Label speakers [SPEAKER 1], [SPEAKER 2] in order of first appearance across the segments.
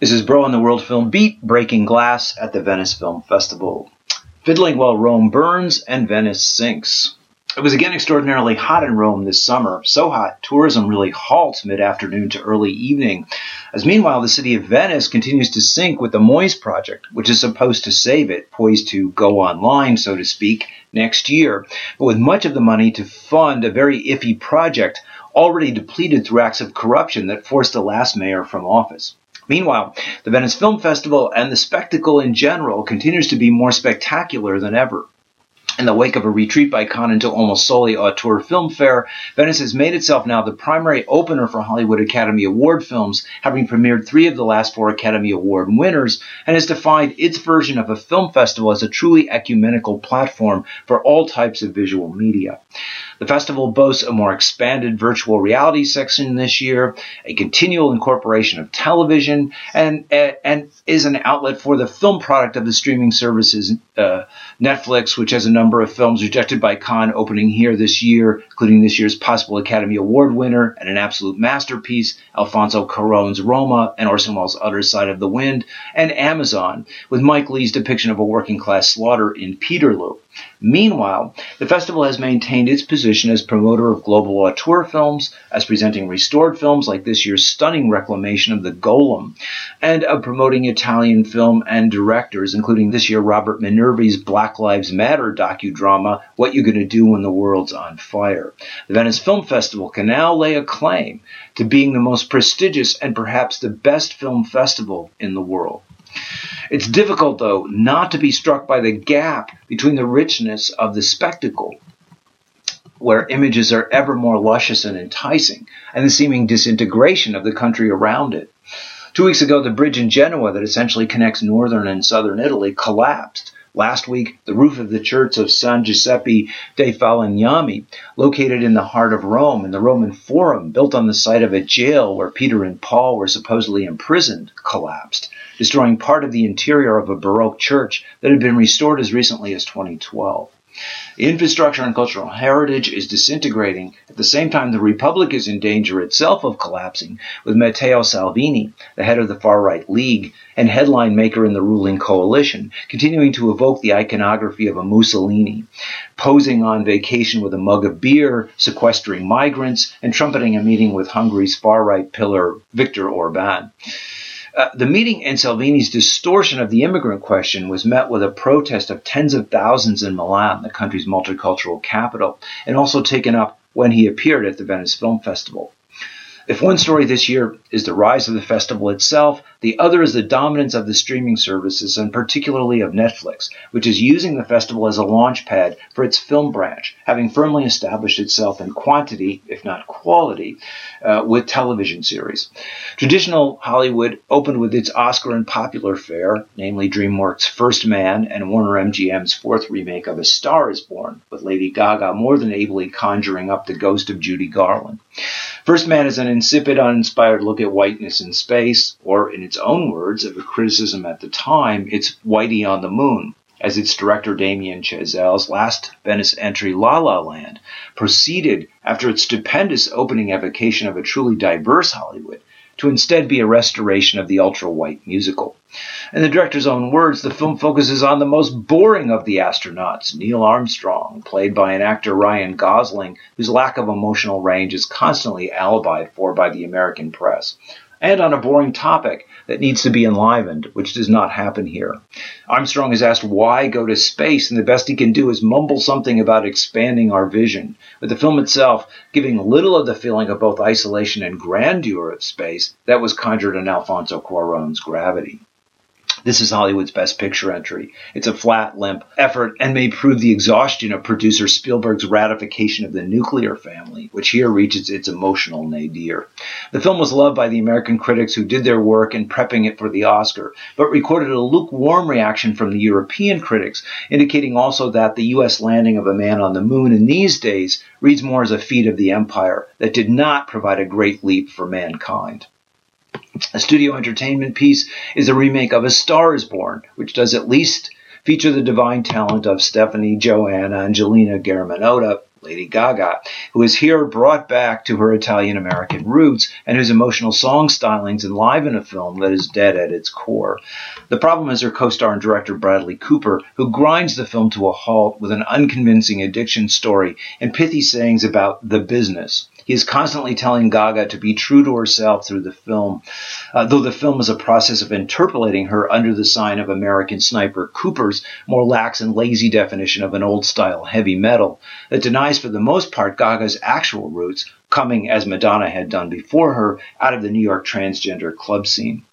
[SPEAKER 1] This is Broe on the World Film Beat, breaking glass at the Venice Film Festival. Fiddling while Rome burns and Venice sinks. It was again extraordinarily hot in Rome this summer, so hot tourism really halts mid afternoon to early evening. As meanwhile, the city of Venice continues to sink with the MOSE project, which is supposed to save it, poised to go online, so to speak, next year, but with much of the money to fund a very iffy project already depleted through acts of corruption that forced the last mayor from office. Meanwhile, the Venice Film Festival and the spectacle in general continues to be more spectacular than ever. In the wake of a retreat by Cannes into almost solely auteur film fare, Venice has made itself now the primary opener for Hollywood Academy Award films, having premiered three of the last four Academy Award winners, and has defined its version of a film festival as a truly ecumenical platform for all types of visual media. The festival boasts a more expanded virtual reality section this year, a continual incorporation of television, and and is an outlet for the film product of the streaming services uh, Netflix, which has a number of films rejected by Cannes opening here this year, including this year's possible Academy Award winner and an absolute masterpiece, Alfonso Cuarón's Roma and Orson Welles' Other Side of the Wind, and Amazon, with Mike Leigh's depiction of a working class slaughter in Peterloo. Meanwhile, the festival has maintained its position as promoter of global auteur films, as presenting restored films like this year's stunning reclamation of The Golem, and of promoting Italian film and directors, including this year Robert Minervini's Black Lives Matter docudrama, What You Gonna Do When the World's on Fire. The Venice Film Festival can now lay a claim to being the most prestigious and perhaps the best film festival in the world. It's difficult, though, not to be struck by the gap between the richness of the spectacle, where images are ever more luscious and enticing, and the seeming disintegration of the country around it. Two weeks ago, the bridge in Genoa that essentially connects northern and southern Italy collapsed. Last week, the roof of the church of San Giuseppe dei Falegnami, located in the heart of Rome in the Roman Forum, built on the site of a jail where Peter and Paul were supposedly imprisoned, collapsed destroying part of the interior of a Baroque church that had been restored as recently as 2012. Infrastructure and cultural heritage is disintegrating. At the same time, the Republic is in danger itself of collapsing, with Matteo Salvini, the head of the far right league and headline maker in the ruling coalition, continuing to evoke the iconography of a Mussolini, posing on vacation with a mug of beer, sequestering migrants, and trumpeting a meeting with Hungary's far right pillar Viktor Orban. Uh, the meeting and Salvini's distortion of the immigrant question was met with a protest of tens of thousands in Milan, the country's multicultural capital, and also taken up when he appeared at the Venice Film Festival. If one story this year is the rise of the festival itself, the other is the dominance of the streaming services, and particularly of Netflix, which is using the festival as a launch pad for its film branch, having firmly established itself in quantity, if not quality, uh, with television series. Traditional Hollywood opened with its Oscar and popular fare, namely DreamWorks' First Man and Warner MGM's fourth remake of A Star is Born, with Lady Gaga more than ably conjuring up the ghost of Judy Garland. First Man is an insipid, uninspired look at whiteness in space, or in its own words of a criticism at the time, it's Whitey on the Moon, as its director Damien Chazelle's last Venice entry, La La Land, proceeded after its stupendous opening evocation of a truly diverse Hollywood to instead be a restoration of the ultra white musical. In the director's own words, the film focuses on the most boring of the astronauts, Neil Armstrong, played by an actor Ryan Gosling, whose lack of emotional range is constantly alibied for by the American press and on a boring topic that needs to be enlivened, which does not happen here. Armstrong is asked why go to space, and the best he can do is mumble something about expanding our vision, with the film itself giving little of the feeling of both isolation and grandeur of space that was conjured in Alfonso Cuarón's Gravity. This is Hollywood's best picture entry. It's a flat, limp effort and may prove the exhaustion of producer Spielberg's ratification of the nuclear family, which here reaches its emotional nadir. The film was loved by the American critics who did their work in prepping it for the Oscar, but recorded a lukewarm reaction from the European critics, indicating also that the U.S. landing of a man on the moon in these days reads more as a feat of the empire that did not provide a great leap for mankind. A studio entertainment piece is a remake of A Star is Born, which does at least feature the divine talent of Stephanie Joanna Angelina Germanotta, Lady Gaga, who is here brought back to her Italian American roots and whose emotional song stylings enliven a film that is dead at its core. The problem is her co star and director Bradley Cooper, who grinds the film to a halt with an unconvincing addiction story and pithy sayings about the business. Is constantly telling Gaga to be true to herself through the film, uh, though the film is a process of interpolating her under the sign of American Sniper Cooper's more lax and lazy definition of an old style heavy metal that denies for the most part Gaga's actual roots, coming as Madonna had done before her out of the New York transgender club scene.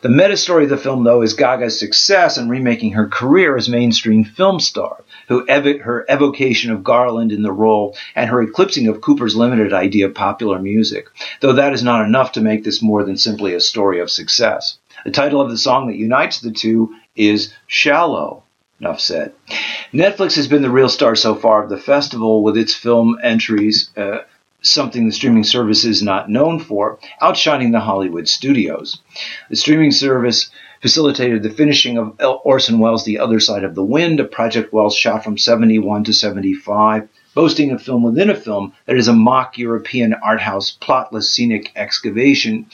[SPEAKER 1] The meta story of the film, though, is Gaga's success in remaking her career as mainstream film star, who ev- her evocation of Garland in the role and her eclipsing of Cooper's limited idea of popular music, though that is not enough to make this more than simply a story of success. The title of the song that unites the two is Shallow. Enough said. Netflix has been the real star so far of the festival with its film entries. Uh, something the streaming service is not known for, outshining the Hollywood studios. The streaming service facilitated the finishing of Orson Welles' The Other Side of the Wind, a project Welles shot from 71 to 75, boasting a film within a film that is a mock European art house plotless scenic excavation,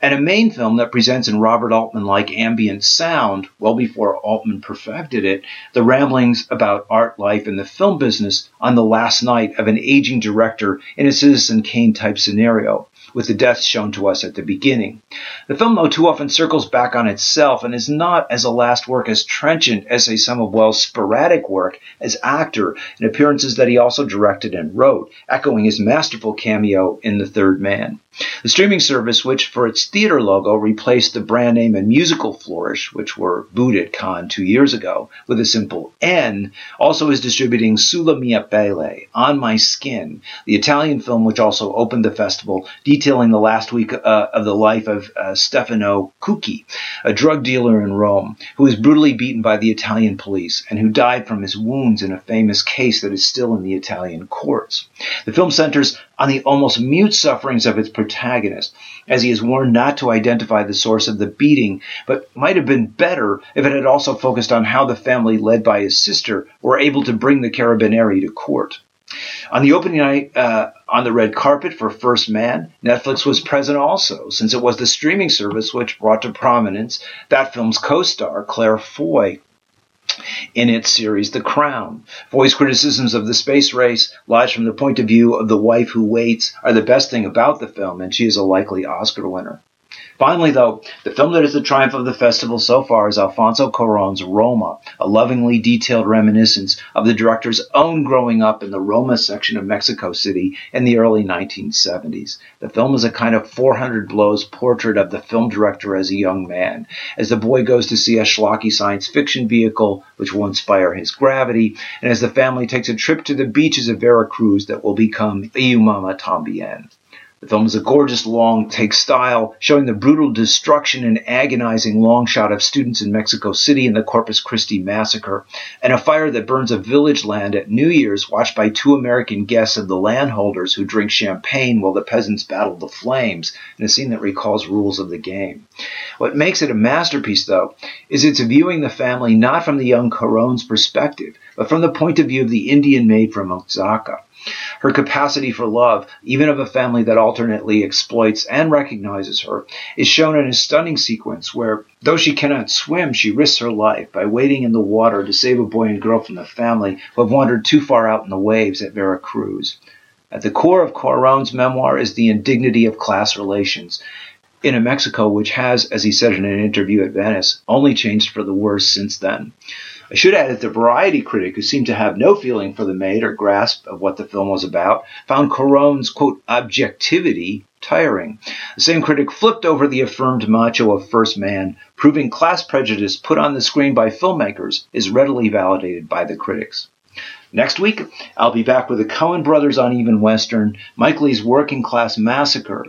[SPEAKER 1] and a main film that presents in Robert Altman like ambient sound, well before Altman perfected it, the ramblings about art life and the film business on the last night of an aging director in a Citizen Kane type scenario with the deaths shown to us at the beginning. The film, though, too often circles back on itself and is not as a last work as trenchant as say some of Welles' sporadic work as actor in appearances that he also directed and wrote, echoing his masterful cameo in The Third Man. The streaming service, which for its theater logo replaced the brand name and musical flourish, which were at Cannes two years ago, with a simple N, also is distributing Sulla mia pelle, On My Skin, the Italian film which also opened the festival, detailing the last week uh, of the life of uh, Stefano Cucchi, a drug dealer in Rome, who was brutally beaten by the Italian police and who died from his wounds in a famous case that is still in the Italian courts. The film centers on the almost mute sufferings of its protagonist, as he is warned not to identify the source of the beating, but might have been better if it had also focused on how the family led by his sister were able to bring the Carabinieri to court. On the opening night uh, on the red carpet for First Man, Netflix was present also, since it was the streaming service which brought to prominence that film's co-star, Claire Foy, in its series The Crown. Foy's criticisms of the space race, lies from the point of view of the wife who waits, are the best thing about the film, and she is a likely Oscar winner. Finally, though, the film that is the triumph of the festival so far is Alfonso Cuarón's Roma, a lovingly detailed reminiscence of the director's own growing up in the Roma section of Mexico City in the early 1970s. The film is a kind of 400 blows portrait of the film director as a young man, as the boy goes to see a schlocky science fiction vehicle which will inspire his gravity, and as the family takes a trip to the beaches of Veracruz that will become Y Mama Tambien. The film is a gorgeous long take style, showing the brutal destruction and agonizing long shot of students in Mexico City in the Corpus Christi massacre, and a fire that burns a village land at New Year's, watched by two American guests of the landholders who drink champagne while the peasants battle the flames, in a scene that recalls rules of the game. What makes it a masterpiece, though, is its viewing the family not from the young Cuarón's perspective, but from the point of view of the Indian maid from Oaxaca. Her capacity for love, even of a family that alternately exploits and recognizes her, is shown in a stunning sequence where, though she cannot swim, she risks her life by wading in the water to save a boy and girl from the family who have wandered too far out in the waves at Veracruz. At the core of Cuarón's memoir is the indignity of class relations in a Mexico which has, as he said in an interview at Venice, only changed for the worse since then. I should add that the variety critic, who seemed to have no feeling for the maid or grasp of what the film was about, found Cuarón's, quote, objectivity tiring. The same critic flipped over the affirmed macho of First Man, proving class prejudice put on the screen by filmmakers is readily validated by the critics. Next week, I'll be back with the Coen brothers on Even Western, Mike Leigh's Working Class Massacre.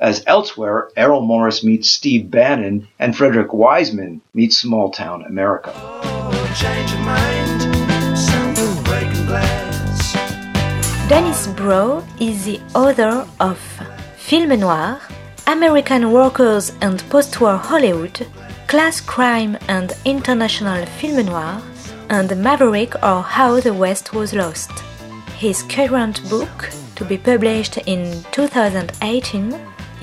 [SPEAKER 1] As elsewhere, Errol Morris meets Steve Bannon, and Frederick Wiseman meets Small Town America.
[SPEAKER 2] Dennis Broe is the author of Film Noir, American Workers and Postwar Hollywood, Class Crime and International Film Noir, and Maverick or How the West Was Lost. His current book, to be published in 2018,